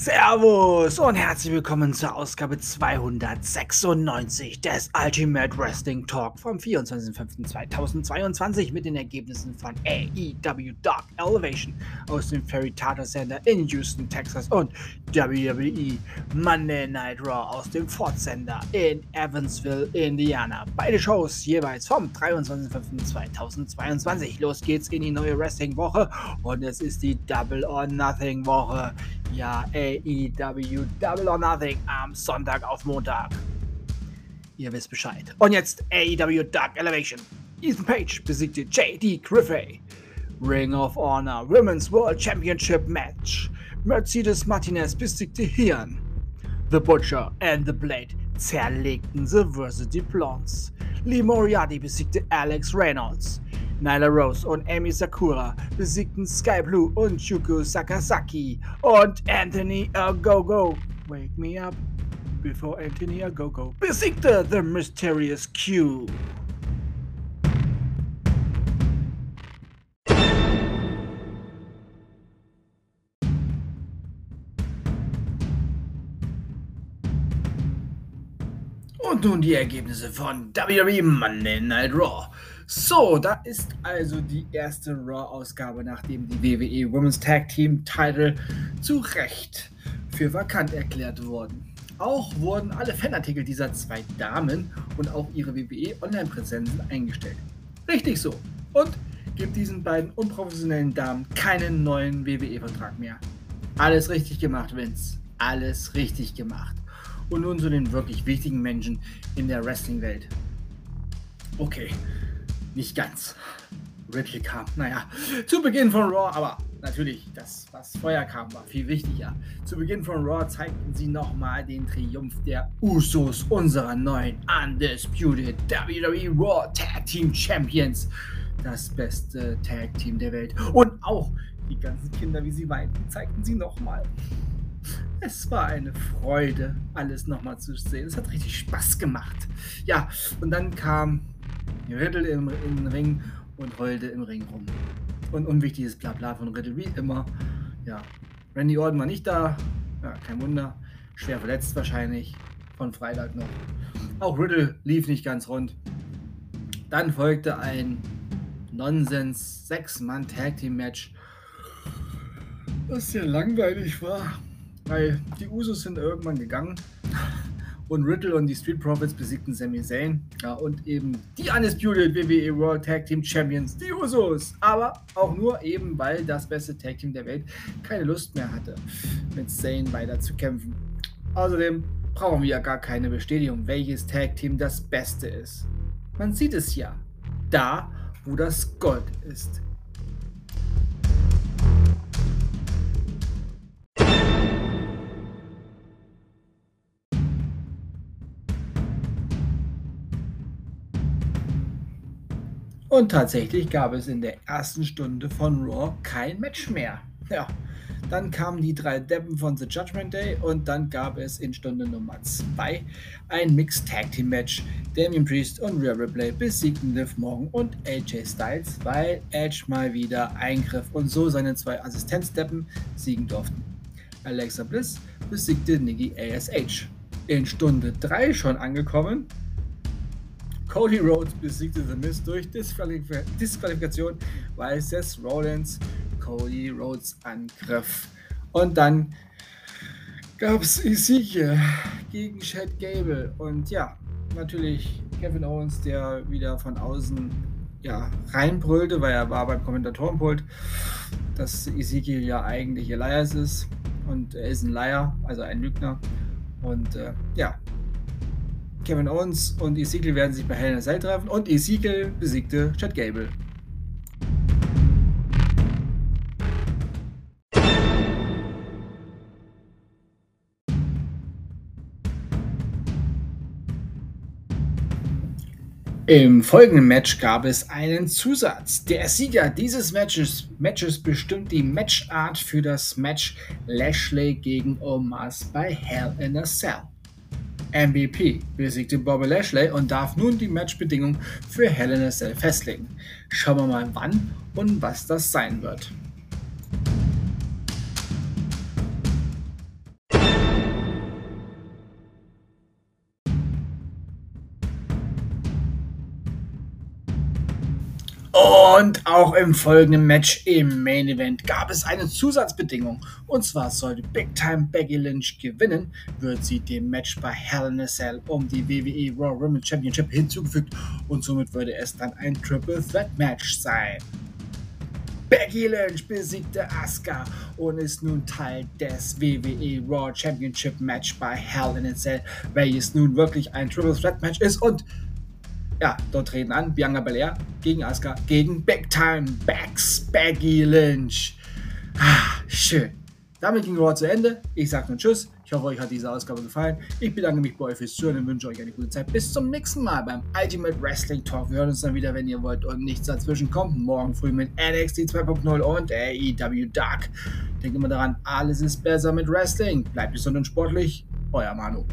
Servus und herzlich willkommen zur Ausgabe 296 des Ultimate Wrestling Talk vom 24.05.2022 mit den Ergebnissen von AEW Dark Elevation aus dem Ferry Tata Center in Houston, Texas und WWE Monday Night Raw aus dem Ford Center in Evansville, Indiana. Beide Shows jeweils vom 23.05.2022. Los geht's in die neue Wrestling-Woche und es ist die Double or Nothing Woche. Ja, AEW Double or Nothing am Sonntag auf Montag. Ihr wisst Bescheid. Und jetzt AEW Dark Elevation. Ethan Page besiegte JD Griffey. Ring of Honor Women's World Championship Match. Mercedes Martinez besiegte Hirn. The Butcher and the Blade zerlegten The Varsity Blondes. Lee Moriarty besiegte Alex Reynolds. Nyla Rose und Amy Sakura besiegten Sky Blue und Shuko Sakazaki und Anthony Agogo. Wake me up before Anthony Agogo besiegte The Mysterious Q. Und nun die Ergebnisse von WWE Monday Night Raw. So, da ist also die erste Raw-Ausgabe, nachdem die WWE Women's Tag Team Title zu Recht für vakant erklärt wurden. Auch wurden alle Fanartikel dieser zwei Damen und auch ihre WWE Online-Präsenzen eingestellt. Richtig so. Und gibt diesen beiden unprofessionellen Damen keinen neuen WWE-Vertrag mehr. Alles richtig gemacht, Vince. Alles richtig gemacht. Und nun zu den wirklich wichtigen Menschen in der Wrestling-Welt. Okay, nicht ganz. Riddle kam, naja, zu Beginn von Raw, aber natürlich, das, was vorher kam, war viel wichtiger. Zu Beginn von Raw zeigten sie nochmal den Triumph der Usos, unserer neuen Undisputed WWE Raw Tag Team Champions. Das beste Tag Team der Welt. Und auch die ganzen Kinder, wie sie weinten, zeigten sie nochmal. Es war eine Freude, alles nochmal zu sehen. Es hat richtig Spaß gemacht. Ja, und dann kam Riddle im, im Ring und heulte im Ring rum. Und unwichtiges Blabla von Riddle, wie immer. Ja, Randy Orton war nicht da. Ja, kein Wunder. Schwer verletzt wahrscheinlich. Von Freitag noch. Auch Riddle lief nicht ganz rund. Dann folgte ein Nonsens 6-Mann-Tag-Team-Match, das sehr langweilig war, weil die Usos sind irgendwann gegangen und Riddle und die Street Profits besiegten Sami Zayn ja, und eben die Undisputed WWE World Tag Team Champions, die Usos. Aber auch nur eben, weil das beste Tag Team der Welt keine Lust mehr hatte, mit Zayn weiter zu kämpfen. Außerdem brauchen wir ja gar keine Bestätigung, welches Tag Team das beste ist. Man sieht es ja. Da, wo das Gold ist. Und tatsächlich gab es in der ersten Stunde von Raw kein Match mehr. Ja, dann kamen die drei Deppen von The Judgment Day und dann gab es in Stunde Nummer 2 ein Mixed Tag Team Match. Damien Priest und Rhea Ripley besiegten Liv Morgan und AJ Styles, weil Edge mal wieder eingriff und so seine zwei Assistenzdeppen siegen durften. Alexa Bliss besiegte Nikki ASH. In Stunde 3 schon angekommen, Cody Rhodes besiegte The Miz durch Disqualif Disqualifikation, weil Seth Rollins Cody Rhodes angriff. Und dann gab es Ezekiel gegen Chad Gable. Und ja, natürlich Kevin Owens, der wieder von außen ja, reinbrüllte, weil er war beim Kommentatorenpult, dass Ezekiel ja eigentlich Elias ist. Und er ist ein Liar, also ein Lügner. Und äh, ja, Kevin Owens und Ezekiel werden sich bei Hell in a Cell treffen und Ezekiel besiegte Chad Gable. Im folgenden Match gab es einen Zusatz. Der Sieger dieses Matches, Matches bestimmt die Matchart für das Match Lashley gegen Omas bei Hell in a Cell. MVP besiegte Bobby Lashley und darf nun die Matchbedingungen für Hell in a Cell festlegen. Schauen wir mal wann und was das sein wird. Und auch im folgenden Match im Main Event gab es eine Zusatzbedingung. Und zwar sollte Big Time Becky Lynch gewinnen, wird sie dem Match bei Hell in a Cell um die WWE Raw Women's Championship hinzugefügt und somit würde es dann ein Triple Threat Match sein. Becky Lynch besiegte Asuka und ist nun Teil des WWE Raw Championship Match bei Hell in a Cell, welches nun wirklich ein Triple Threat Match ist und ja, dort treten an Bianca Belair gegen Asuka, gegen Big Time Backs Becky Lynch. Ah, schön. Damit ging Raw zu Ende. Ich sage nun Tschüss. Ich hoffe, euch hat diese Ausgabe gefallen. Ich bedanke mich bei euch fürs Zuhören und wünsche euch eine gute Zeit. Bis zum nächsten Mal beim Ultimate Wrestling Talk. Wir hören uns dann wieder, wenn ihr wollt und nichts dazwischen kommt. Morgen früh mit NXT 2.0 und AEW Dark. Denkt immer daran, alles ist besser mit Wrestling. Bleibt gesund und sportlich. Euer Manu.